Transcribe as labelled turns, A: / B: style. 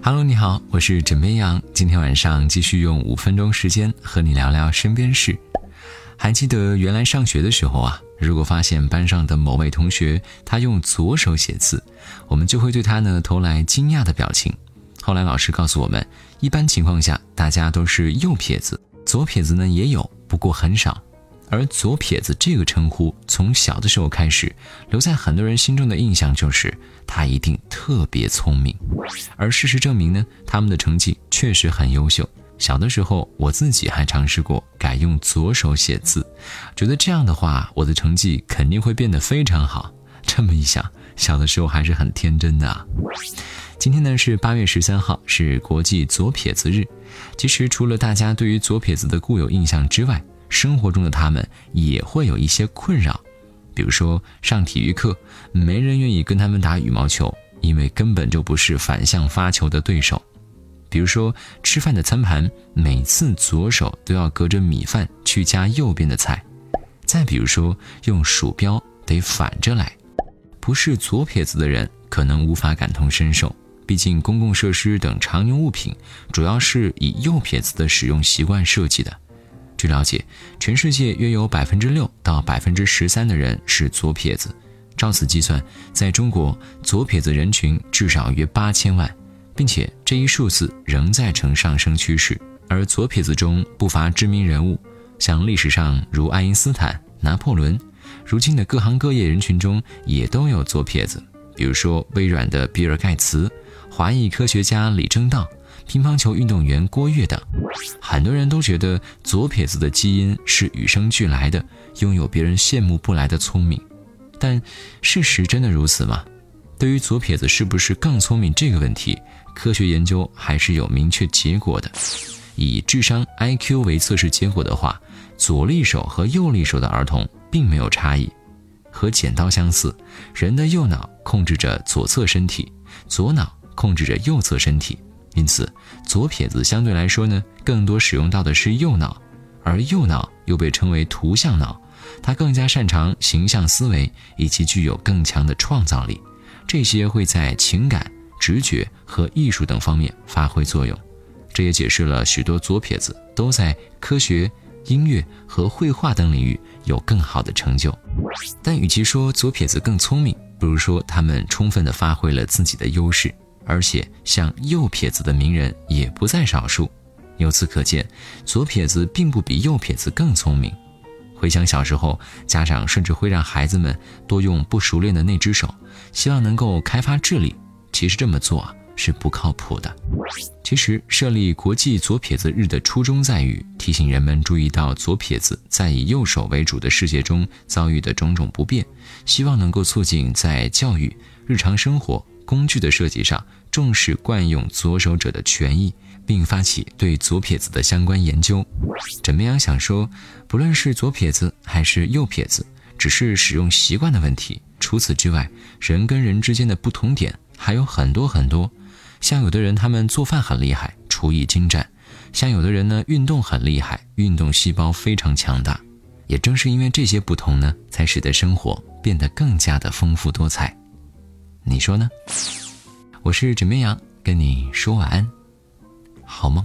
A: Hello，你好，我是枕边羊。今天晚上继续用五分钟时间和你聊聊身边事。还记得原来上学的时候啊，如果发现班上的某位同学他用左手写字，我们就会对他呢投来惊讶的表情。后来老师告诉我们，一般情况下大家都是右撇子，左撇子呢也有，不过很少。而左撇子这个称呼，从小的时候开始，留在很多人心中的印象就是他一定特别聪明。而事实证明呢，他们的成绩确实很优秀。小的时候，我自己还尝试过改用左手写字，觉得这样的话，我的成绩肯定会变得非常好。这么一想，小的时候还是很天真的啊。今天呢是八月十三号，是国际左撇子日。其实除了大家对于左撇子的固有印象之外，生活中的他们也会有一些困扰，比如说上体育课，没人愿意跟他们打羽毛球，因为根本就不是反向发球的对手；比如说吃饭的餐盘，每次左手都要隔着米饭去夹右边的菜；再比如说用鼠标得反着来，不是左撇子的人可能无法感同身受，毕竟公共设施等常用物品主要是以右撇子的使用习惯设计的。据了解，全世界约有百分之六到百分之十三的人是左撇子。照此计算，在中国，左撇子人群至少约八千万，并且这一数字仍在呈上升趋势。而左撇子中不乏知名人物，像历史上如爱因斯坦、拿破仑，如今的各行各业人群中也都有左撇子，比如说微软的比尔盖茨、华裔科学家李政道。乒乓球运动员郭跃等，很多人都觉得左撇子的基因是与生俱来的，拥有别人羡慕不来的聪明。但事实真的如此吗？对于左撇子是不是更聪明这个问题，科学研究还是有明确结果的。以智商 IQ 为测试结果的话，左利手和右利手的儿童并没有差异。和剪刀相似，人的右脑控制着左侧身体，左脑控制着右侧身体。因此，左撇子相对来说呢，更多使用到的是右脑，而右脑又被称为图像脑，它更加擅长形象思维，以及具有更强的创造力，这些会在情感、直觉和艺术等方面发挥作用。这也解释了许多左撇子都在科学、音乐和绘画等领域有更好的成就。但与其说左撇子更聪明，不如说他们充分地发挥了自己的优势。而且，像右撇子的名人也不在少数。由此可见，左撇子并不比右撇子更聪明。回想小时候，家长甚至会让孩子们多用不熟练的那只手，希望能够开发智力。其实这么做啊是不靠谱的。其实设立国际左撇子日的初衷在于提醒人们注意到左撇子在以右手为主的世界中遭遇的种种不便，希望能够促进在教育、日常生活。工具的设计上重视惯用左手者的权益，并发起对左撇子的相关研究。枕边羊想说，不论是左撇子还是右撇子，只是使用习惯的问题。除此之外，人跟人之间的不同点还有很多很多。像有的人他们做饭很厉害，厨艺精湛；像有的人呢运动很厉害，运动细胞非常强大。也正是因为这些不同呢，才使得生活变得更加的丰富多彩。你说呢？我是枕边羊，跟你说晚安，好梦。